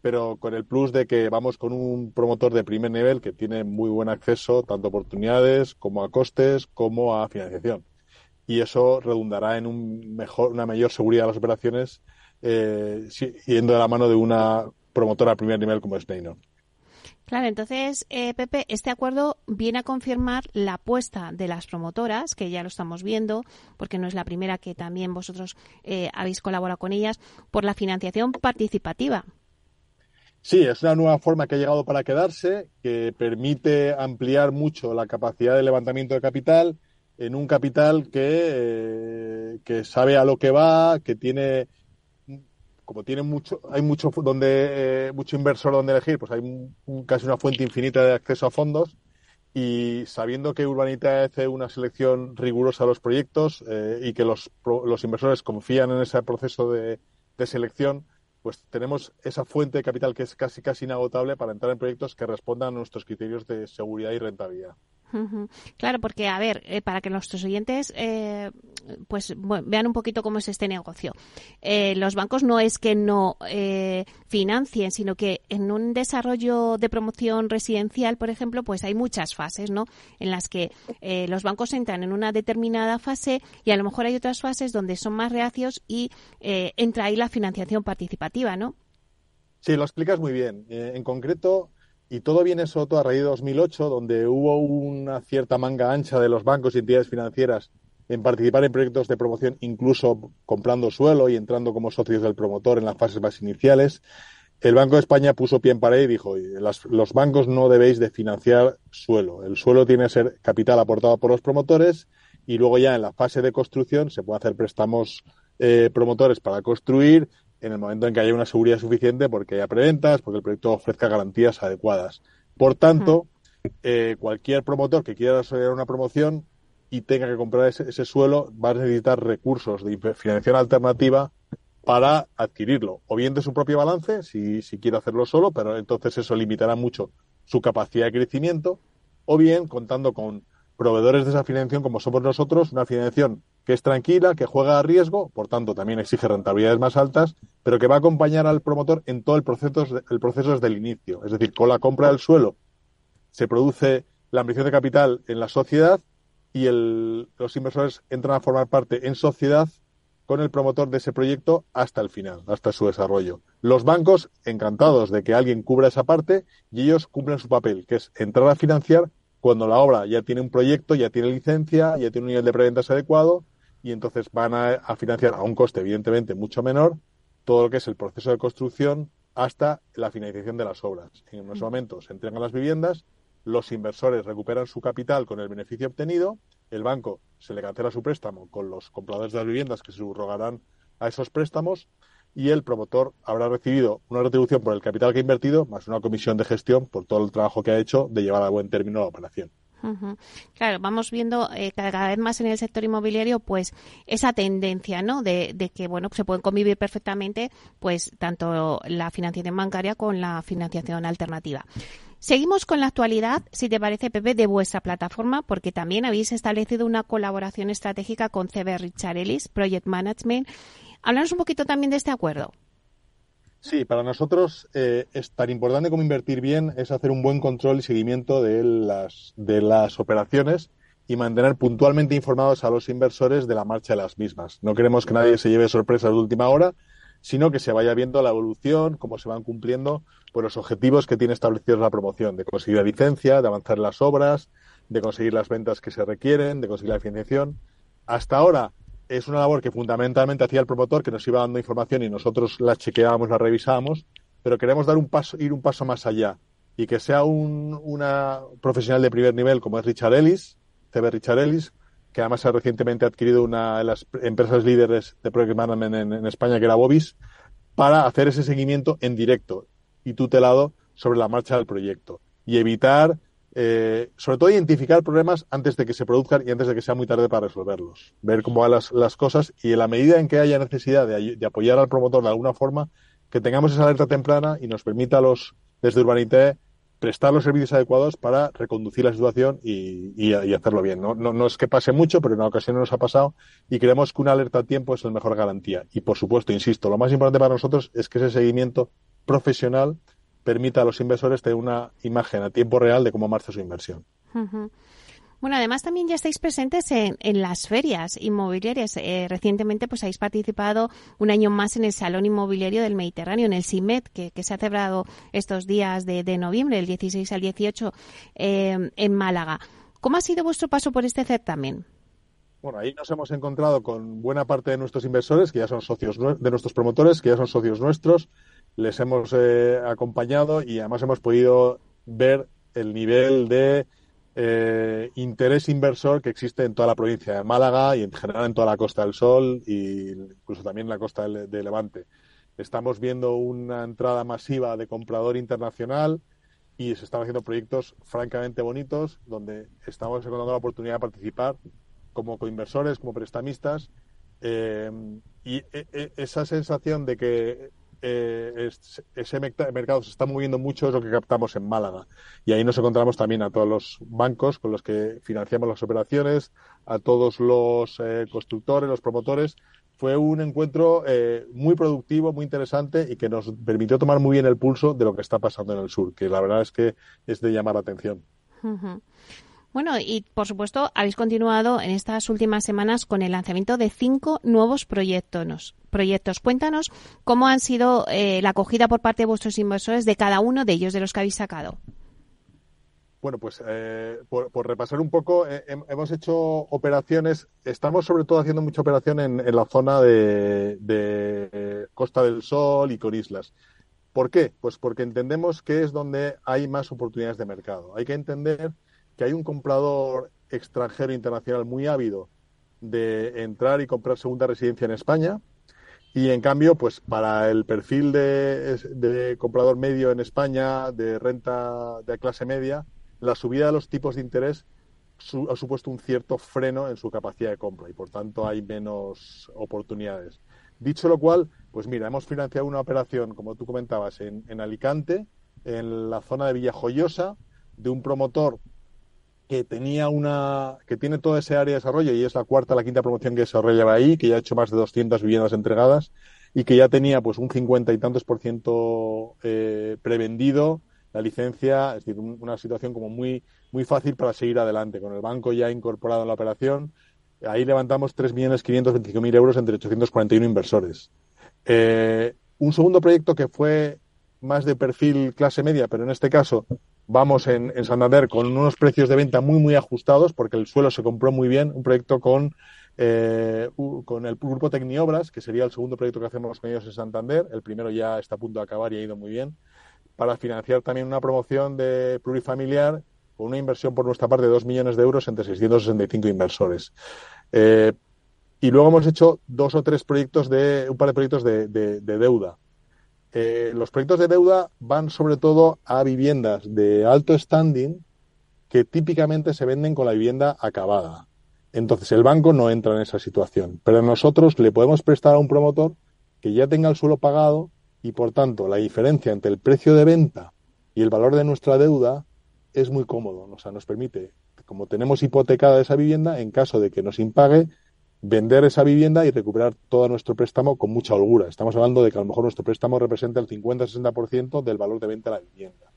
pero con el plus de que vamos con un promotor de primer nivel que tiene muy buen acceso tanto a oportunidades como a costes como a financiación. Y eso redundará en un mejor, una mayor seguridad de las operaciones eh, yendo de la mano de una promotora a primer nivel como es Neynor. Claro, entonces, eh, Pepe, este acuerdo viene a confirmar la apuesta de las promotoras, que ya lo estamos viendo, porque no es la primera que también vosotros eh, habéis colaborado con ellas, por la financiación participativa. Sí, es una nueva forma que ha llegado para quedarse, que permite ampliar mucho la capacidad de levantamiento de capital en un capital que, eh, que sabe a lo que va, que tiene como tiene mucho, hay mucho donde eh, mucho inversor donde elegir, pues hay casi una fuente infinita de acceso a fondos y sabiendo que Urbanita hace una selección rigurosa de los proyectos eh, y que los, los inversores confían en ese proceso de, selección, pues tenemos esa fuente de capital que es casi casi inagotable para entrar en proyectos que respondan a nuestros criterios de seguridad y rentabilidad. Claro, porque, a ver, eh, para que nuestros oyentes eh, pues vean un poquito cómo es este negocio. Eh, los bancos no es que no financien, sino que en un desarrollo de promoción residencial, por ejemplo, pues hay muchas fases, ¿no? En las que los bancos entran en una determinada fase y a lo mejor hay otras fases donde son más reacios y entra ahí la financiación participativa, ¿no? Sí, lo explicas muy bien. en concreto, y todo viene todo a raíz de 2008, donde hubo una cierta manga ancha de los bancos y entidades financieras en participar en proyectos de promoción, incluso comprando suelo y entrando como socios del promotor en las fases más iniciales. El Banco de España puso pie en pared y dijo, los bancos no debéis de financiar suelo. El suelo tiene que ser capital aportado por los promotores y luego ya en la fase de construcción se puede hacer préstamos eh, promotores para construir en el momento en que haya una seguridad suficiente porque haya preventas, porque el proyecto ofrezca garantías adecuadas. Por tanto, eh, cualquier promotor que quiera desarrollar una promoción y tenga que comprar ese, suelo va a necesitar recursos de financiación alternativa para adquirirlo, o bien de su propio balance, si, si quiere hacerlo solo, pero entonces eso limitará mucho su capacidad de crecimiento, o bien contando con proveedores de esa financiación como somos nosotros, una financiación que es tranquila, que juega a riesgo, por tanto también exige rentabilidades más altas, pero que va a acompañar al promotor en todo el proceso, el proceso desde el inicio. Es decir, con la compra del suelo se produce la ambición de capital en la sociedad y los inversores entran a formar parte en sociedad con el promotor de ese proyecto hasta el final, hasta su desarrollo. Los bancos encantados de que alguien cubra esa parte y ellos cumplen su papel, que es entrar a financiar cuando la obra ya tiene un proyecto, ya tiene licencia, ya tiene un nivel de preventas adecuado y entonces van a, financiar a un coste evidentemente mucho menor todo lo que es el proceso de construcción hasta la finalización de las obras. En unos momentos se entregan las viviendas, los inversores recuperan su capital con el beneficio obtenido, el banco se le cancela su préstamo con los compradores de las viviendas que se subrogarán a esos préstamos y el promotor habrá recibido una retribución por el capital que ha invertido, más una comisión de gestión por todo el trabajo que ha hecho de llevar a buen término la operación. Claro, vamos viendo eh, cada vez más en el sector inmobiliario, pues esa tendencia, ¿no? De, que bueno se pueden convivir perfectamente, pues tanto la financiación bancaria con la financiación alternativa. Seguimos con la actualidad, si te parece, Pepe, de vuestra plataforma, porque también habéis establecido una colaboración estratégica con CB Richard Ellis, Project Management, Háblanos un poquito también de este acuerdo. Sí, para nosotros eh, es tan importante como invertir bien es hacer un buen control y seguimiento de las, de las operaciones y mantener puntualmente informados a los inversores de la marcha de las mismas. No queremos que nadie se lleve sorpresas de última hora, sino que se vaya viendo la evolución, cómo se van cumpliendo pues, los objetivos que tiene establecidos la promoción, de conseguir la licencia, de avanzar las obras, de conseguir las ventas que se requieren, de conseguir la financiación. Hasta ahora es una labor que fundamentalmente hacía el promotor, que nos iba dando información y nosotros la chequeábamos, la revisábamos, pero queremos dar un paso, ir un paso más allá y que sea un, una profesional de primer nivel como es Richard Ellis, CB Richard Ellis, que además ha recientemente adquirido una de las empresas líderes de Project Management en, en España, que era Bobis, para hacer ese seguimiento en directo y tutelado sobre la marcha del proyecto y evitar eh, sobre todo identificar problemas antes de que se produzcan y antes de que sea muy tarde para resolverlos. Ver cómo van las, cosas y en la medida en que haya necesidad de, apoyar al promotor de alguna forma, que tengamos esa alerta temprana y nos permita a los, desde Urbanité, prestar los servicios adecuados para reconducir la situación y, hacerlo bien. ¿no? No, es que pase mucho, pero en ocasión nos ha pasado y creemos que una alerta a tiempo es la mejor garantía. Y por supuesto, insisto, lo más importante para nosotros es que ese seguimiento profesional permita a los inversores tener una imagen a tiempo real de cómo marcha su inversión. Bueno, además también ya estáis presentes en, las ferias inmobiliarias. Eh, recientemente pues habéis participado un año más en el Salón Inmobiliario del Mediterráneo, en el CIMET, que, se ha celebrado estos días de, noviembre, del 16 al 18, eh, en Málaga. ¿Cómo ha sido vuestro paso por este certamen? Bueno, ahí nos hemos encontrado con buena parte de nuestros inversores, que ya son socios de nuestros promotores, que ya son socios nuestros, les hemos eh, acompañado y además hemos podido ver el nivel de eh, interés inversor que existe en toda la provincia de Málaga y en general en toda la Costa del Sol e incluso también en la costa de Levante. Estamos viendo una entrada masiva de comprador internacional y se están haciendo proyectos francamente bonitos donde estamos encontrando la oportunidad de participar como coinversores, como prestamistas eh, y esa sensación de que eh, ese mercado se está moviendo mucho es lo que captamos en Málaga. Y ahí nos encontramos también a todos los bancos con los que financiamos las operaciones, a todos los eh, constructores, los promotores. Fue un encuentro eh, muy productivo, muy interesante y que nos permitió tomar muy bien el pulso de lo que está pasando en el sur, que la verdad es que es de llamar la atención. Bueno, y por supuesto habéis continuado en estas últimas semanas con el lanzamiento de cinco nuevos proyectos. proyectos. Cuéntanos cómo han sido eh, la acogida por parte de vuestros inversores de cada uno de ellos, de los que habéis sacado. Bueno, pues eh, por, repasar un poco, eh, hemos hecho operaciones, estamos sobre todo haciendo mucha operación en, la zona de, Costa del Sol y con islas. ¿Por qué? Pues porque entendemos que es donde hay más oportunidades de mercado. Hay que entender que hay un comprador extranjero internacional muy ávido de entrar y comprar segunda residencia en España. Y en cambio, pues para el perfil de, comprador medio en España, de renta de clase media, la subida de los tipos de interés ha supuesto un cierto freno en su capacidad de compra y por tanto hay menos oportunidades. Dicho lo cual, pues mira, hemos financiado una operación, como tú comentabas, en, en Alicante, en la zona de Villajoyosa, de un promotor que tenía una que tiene toda ese área de desarrollo y es la cuarta la quinta promoción que desarrollaba ahí que ya ha hecho más de 200 viviendas entregadas y que ya tenía pues un 50 y tantos por ciento eh, prevendido la licencia. Es decir una situación como muy muy fácil para seguir adelante. Con el banco ya incorporado en la operación ahí levantamos 3.525.000 euros entre 841 inversores. Eh, un segundo proyecto que fue más de perfil clase media pero en este caso vamos en, Santander con unos precios de venta muy, muy ajustados, porque el suelo se compró muy bien, un proyecto con, eh, con el grupo Tecniobras, que sería el segundo proyecto que hacemos con ellos en Santander. El primero ya está a punto de acabar y ha ido muy bien, para financiar también una promoción de plurifamiliar con una inversión por nuestra parte de 2 millones de euros entre 665 inversores. Eh, y luego hemos hecho dos o tres proyectos de, un par de proyectos de deuda eh, los proyectos de deuda van sobre todo a viviendas de alto standing que típicamente se venden con la vivienda acabada. Entonces el banco no entra en esa situación, pero nosotros le podemos prestar a un promotor que ya tenga el suelo pagado y por tanto la diferencia entre el precio de venta y el valor de nuestra deuda es muy cómodo. O sea, nos permite, como tenemos hipotecada esa vivienda, en caso de que nos impague, vender esa vivienda y recuperar todo nuestro préstamo con mucha holgura. Estamos hablando de que a lo mejor nuestro préstamo representa el 50-60% del valor de venta de la vivienda.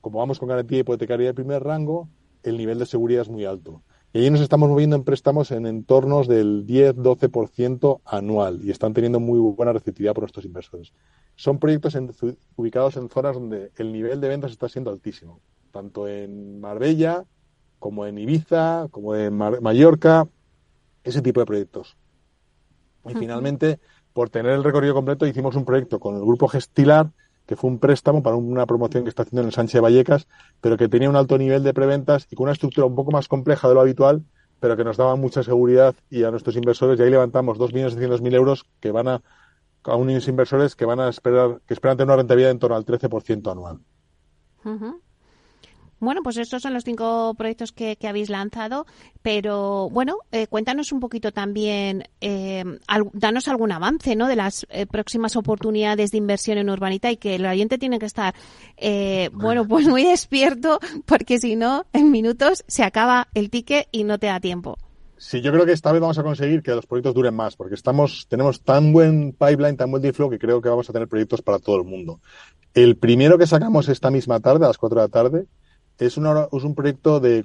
Como vamos con garantía hipotecaria de primer rango, el nivel de seguridad es muy alto. Y ahí nos estamos moviendo en préstamos en entornos del 10-12% anual y están teniendo muy buena receptividad por nuestros inversores. Son proyectos ubicados en zonas donde el nivel de ventas está siendo altísimo, tanto en Marbella como en Ibiza, como en Mallorca, ese tipo de proyectos. Y finalmente, por tener el recorrido completo, hicimos un proyecto con el grupo Gestilar, que fue un préstamo para una promoción que está haciendo en el Sánchez de Vallecas, pero que tenía un alto nivel de preventas y con una estructura un poco más compleja de lo habitual, pero que nos daba mucha seguridad y a nuestros inversores, y ahí levantamos 2.600.000 euros que van a, a unos inversores que van a esperar, que esperan tener una rentabilidad en torno al 13% anual. Bueno, pues estos son los cinco proyectos que, habéis lanzado, pero bueno, eh, cuéntanos un poquito también, eh, danos algún avance ¿no? de las eh, próximas oportunidades de inversión en Urbanita y que el oyente tiene que estar, bueno, pues muy despierto porque si no, en minutos se acaba el ticket y no te da tiempo. Sí, yo creo que esta vez vamos a conseguir que los proyectos duren más, porque estamos, tenemos tan buen pipeline, tan buen deal flow, que creo que vamos a tener proyectos para todo el mundo. El primero que sacamos esta misma tarde, a las 4 de la tarde, es, es un proyecto de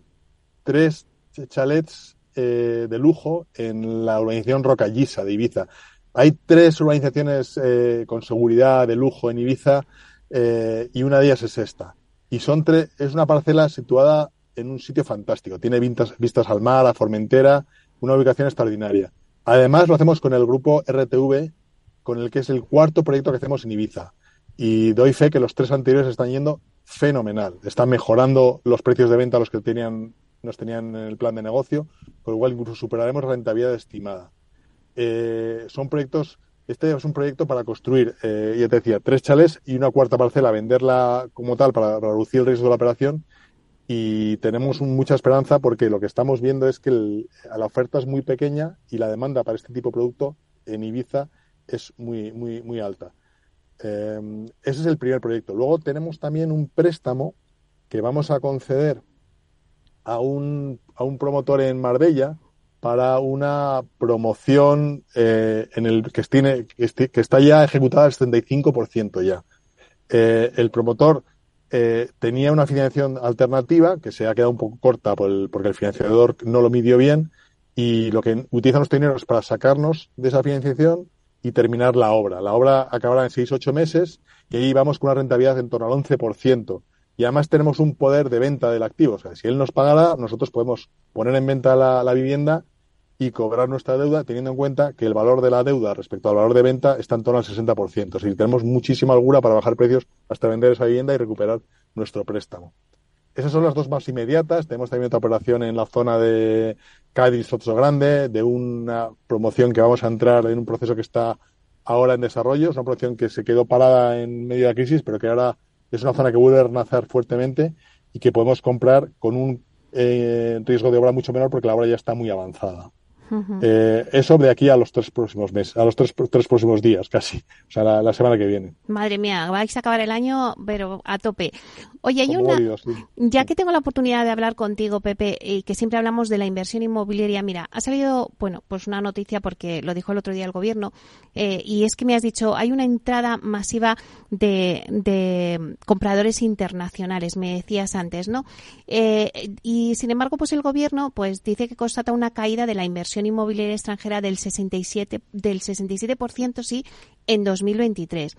tres chalets eh, de lujo en la urbanización Rocallisa de Ibiza. Hay tres urbanizaciones eh, con seguridad de lujo en Ibiza eh, y una de ellas es esta. Y son tres, es una parcela situada en un sitio fantástico. Tiene vistas, vistas al mar, a Formentera, una ubicación extraordinaria. Además, lo hacemos con el grupo RTV, con el que es el cuarto proyecto que hacemos en Ibiza. Y doy fe que los tres anteriores están yendo fenomenal. Están mejorando los precios de venta a los que tenían, nos tenían en el plan de negocio, con lo cual incluso superaremos rentabilidad estimada. Eh, son proyectos, este es un proyecto para construir, eh, ya te decía, tres chales y una cuarta parcela, venderla como tal para, reducir el riesgo de la operación. Y tenemos mucha esperanza porque lo que estamos viendo es que la oferta es muy pequeña y la demanda para este tipo de producto en Ibiza es muy, muy, muy alta. Ese es el primer proyecto. Luego tenemos también un préstamo que vamos a conceder a un, a un promotor en Marbella para una promoción eh, en el que, tiene, que está ya ejecutada al 75% ya. Eh, el promotor eh, tenía una financiación alternativa que se ha quedado un poco corta por el, porque el financiador no lo midió bien y lo que utilizan los dineros para sacarnos de esa financiación y terminar la obra. La obra acabará en 6-8 meses y ahí vamos con una rentabilidad en torno al 11%. Y además tenemos un poder de venta del activo. O sea, si él nos pagara, nosotros podemos poner en venta la, la vivienda y cobrar nuestra deuda teniendo en cuenta que el valor de la deuda respecto al valor de venta está en torno al 60%. Es decir, tenemos muchísima holgura para bajar precios hasta vender esa vivienda y recuperar nuestro préstamo. Esas son las dos más inmediatas. Tenemos también otra operación en la zona de Cádiz, Soto Grande, de una promoción que vamos a entrar en un proceso que está ahora en desarrollo. Es una promoción que se quedó parada en medio de la crisis, pero que ahora es una zona que vuelve a renacer fuertemente y que podemos comprar con un eh, riesgo de obra mucho menor porque la obra ya está muy avanzada eh, eso de aquí a los tres próximos meses, a los tres, tres próximos días casi, o sea, la, semana que viene. Madre mía, vais a acabar el año, pero a tope. Oye, hay una, ya que tengo la oportunidad de hablar contigo, Pepe, y que siempre hablamos de la inversión inmobiliaria, mira, ha salido, bueno, pues una noticia porque lo dijo el otro día el gobierno, eh, y es que me has dicho, hay una entrada masiva de, de compradores internacionales, me decías antes, ¿no? Eh, y sin embargo, pues el gobierno, pues dice que constata una caída de la inversión inmobiliaria extranjera del 67, del 67% sí, en 2023.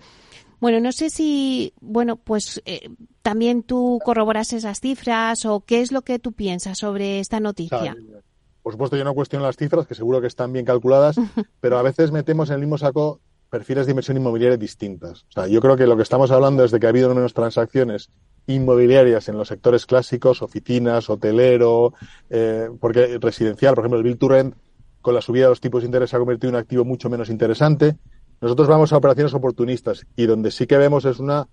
Bueno, no sé si, bueno, pues eh, también tú corroboras esas cifras o qué es lo que tú piensas sobre esta noticia. por supuesto, yo no cuestiono las cifras, que seguro que están bien calculadas, (laughs) pero a veces metemos en el mismo saco perfiles de inversión inmobiliaria distintas. O sea, yo creo que lo que estamos hablando es de que ha habido menos transacciones inmobiliarias en los sectores clásicos, oficinas, hotelero, eh, porque residencial, por ejemplo, el Bill to Rent con la subida de los tipos de interés se ha convertido en un activo mucho menos interesante. Nosotros vamos a operaciones oportunistas y donde sí que vemos es un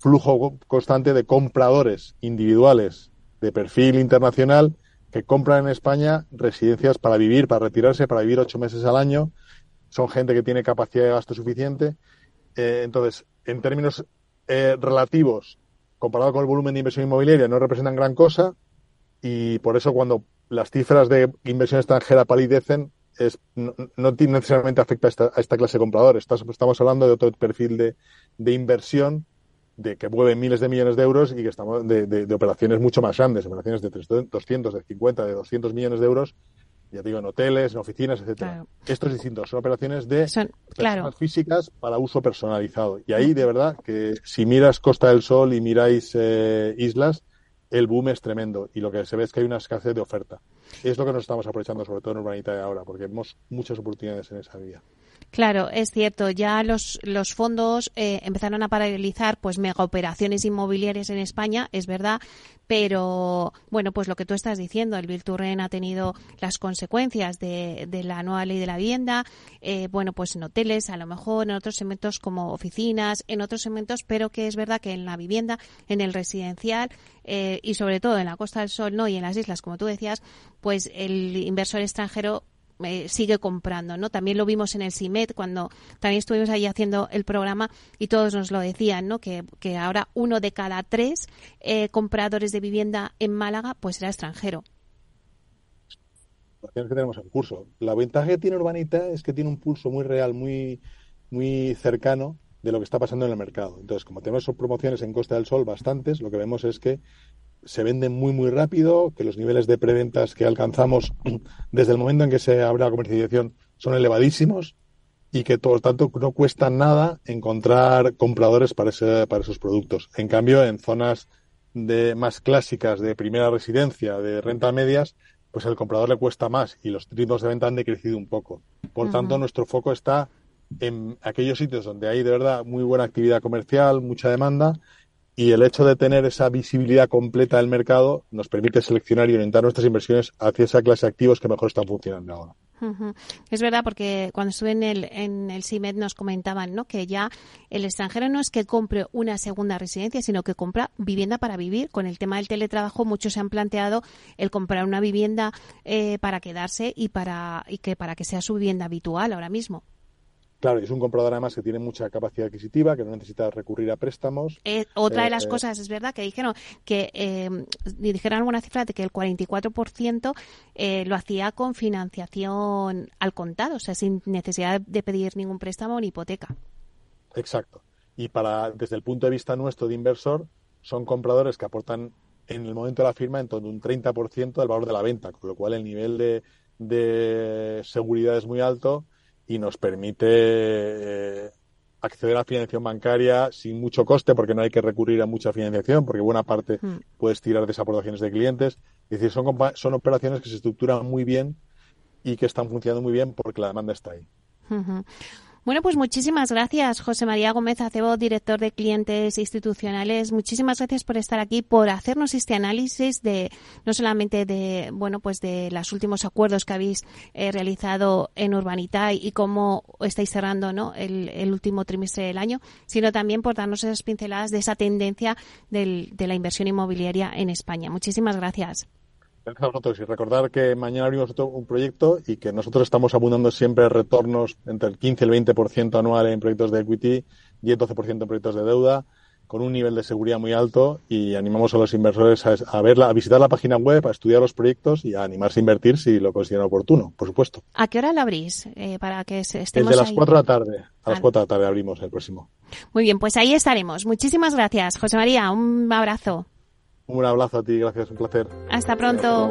flujo constante de compradores individuales de perfil internacional que compran en España residencias para vivir, para retirarse, para vivir ocho meses al año. Son gente que tiene capacidad de gasto suficiente. Eh, entonces, en términos eh, relativos, comparado con el volumen de inversión inmobiliaria, no representan gran cosa y por eso cuando las cifras de inversión extranjera palidecen, es, no, necesariamente afecta a esta, clase de compradores. Estamos, hablando de otro perfil de, de, inversión de que mueve miles de millones de euros y que estamos de, de, operaciones mucho más grandes, operaciones de 200, de 50, de 200 millones de euros, ya digo, en hoteles, en oficinas, etcétera. Esto es distinto, son operaciones de físicas para uso personalizado. Y ahí, de verdad, que si miras Costa del Sol y miráis eh, islas, el boom es tremendo y lo que se ve es que hay una escasez de oferta. Es lo que nos estamos aprovechando, sobre todo en Urbanita de ahora, porque vemos muchas oportunidades en esa vía. Claro, es cierto. Ya los, los fondos eh, empezaron a paralizar pues mega operaciones inmobiliarias en España, es verdad, pero bueno, pues lo que tú estás diciendo, el Virturren ha tenido las consecuencias de, de, la nueva ley de la vivienda, eh, bueno, pues en hoteles, a lo mejor en otros segmentos como oficinas, en otros segmentos, pero que es verdad que en la vivienda, en el residencial eh, y sobre todo en la Costa del Sol, no y en las islas, como tú decías, pues el inversor extranjero eh, sigue comprando, ¿no? También lo vimos en el CIMET cuando también estuvimos ahí haciendo el programa y todos nos lo decían, ¿no? Que, ahora uno de cada tres eh, compradores de vivienda en Málaga pues será extranjero. que tenemos en curso. La ventaja que tiene Urbanita es que tiene un pulso muy real, muy, muy cercano de lo que está pasando en el mercado. Entonces, como tenemos promociones en Costa del Sol bastantes, lo que vemos es que se venden muy, muy rápido, que los niveles de preventas que alcanzamos (clears throat) desde el momento en que se abre la comercialización son elevadísimos y que, por lo tanto, no cuesta nada encontrar compradores para, ese, para esos productos. En cambio, en zonas de más clásicas de primera residencia, de renta medias, pues el comprador le cuesta más y los ritmos de venta han decrecido un poco. Por tanto, nuestro foco está en aquellos sitios donde hay de verdad muy buena actividad comercial, mucha demanda y el hecho de tener esa visibilidad completa del mercado nos permite seleccionar y orientar nuestras inversiones hacia esa clase de activos que mejor están funcionando ahora. Es verdad, porque cuando estuve en el, en el CIMED nos comentaban ¿no? que ya el extranjero no es que compre una segunda residencia, sino que compra vivienda para vivir. Con el tema del teletrabajo, muchos se han planteado el comprar una vivienda eh, para quedarse y, para, y que para que sea su vivienda habitual ahora mismo. Claro, es un comprador además que tiene mucha capacidad adquisitiva, que no necesita recurrir a préstamos. Eh, otra de las cosas, es verdad, que dijeron que eh, dijeron alguna cifra de que el 44% eh, lo hacía con financiación al contado, o sea, sin necesidad de pedir ningún préstamo ni hipoteca. Exacto. Y para desde el punto de vista nuestro de inversor, son compradores que aportan en el momento de la firma en torno a un 30% del valor de la venta, con lo cual el nivel de, de seguridad es muy alto y nos permite eh, acceder a financiación bancaria sin mucho coste, porque no hay que recurrir a mucha financiación, porque buena parte hmm. puedes tirar de esas aportaciones de clientes. Es decir, son, son operaciones que se estructuran muy bien y que están funcionando muy bien porque la demanda está ahí. Bueno, pues muchísimas gracias, José María Gómez Acebo, director de clientes institucionales. Muchísimas gracias por estar aquí, por hacernos este análisis de no solamente de bueno, pues de los últimos acuerdos que habéis eh, realizado en Urbanita y cómo estáis cerrando, ¿no? El, último trimestre del año, sino también por darnos esas pinceladas de esa tendencia de la inversión inmobiliaria en España. Muchísimas gracias. Gracias a vosotros y recordar que mañana abrimos otro, un proyecto y que nosotros estamos abundando siempre retornos entre el 15 y el 20% anual en proyectos de equity, 10-12% en proyectos de deuda, con un nivel de seguridad muy alto y animamos a los inversores a, verla, a visitar la página web, a estudiar los proyectos y a animarse a invertir si lo consideran oportuno, por supuesto. ¿A qué hora la abrís? Eh, para que estemos Desde las 4 de la tarde. A las 4 de la tarde abrimos el próximo. Muy bien, pues ahí estaremos. Muchísimas gracias, José María. Un abrazo. Un abrazo a ti, gracias, un placer. Hasta pronto.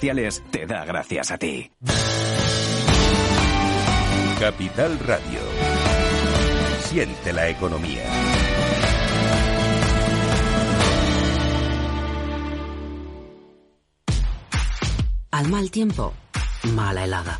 te da gracias a ti. Capital Radio. Siente la economía. Al mal tiempo, mala helada.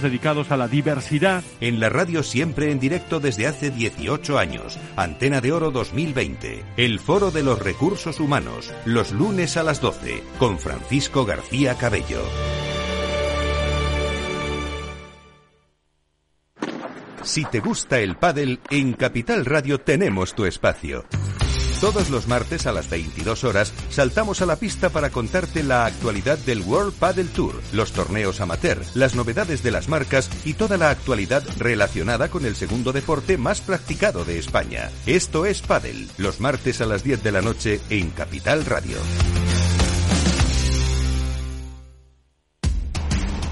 dedicados a la diversidad. En la radio siempre en directo desde hace 18 años. Antena de Oro 2020. El Foro de los Recursos Humanos. Los lunes a las 12. Con Francisco García Cabello. Si te gusta el pádel, en Capital Radio tenemos tu espacio. Todos los martes a las 22 horas saltamos a la pista para contarte la actualidad del World Paddle Tour, los torneos amateur, las novedades de las marcas y toda la actualidad relacionada con el segundo deporte más practicado de España. Esto es Paddle, los martes a las 10 de la noche en Capital Radio.